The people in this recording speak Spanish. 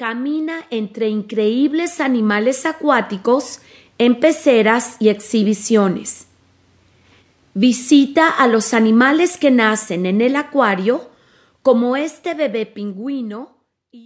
camina entre increíbles animales acuáticos en peceras y exhibiciones. Visita a los animales que nacen en el acuario, como este bebé pingüino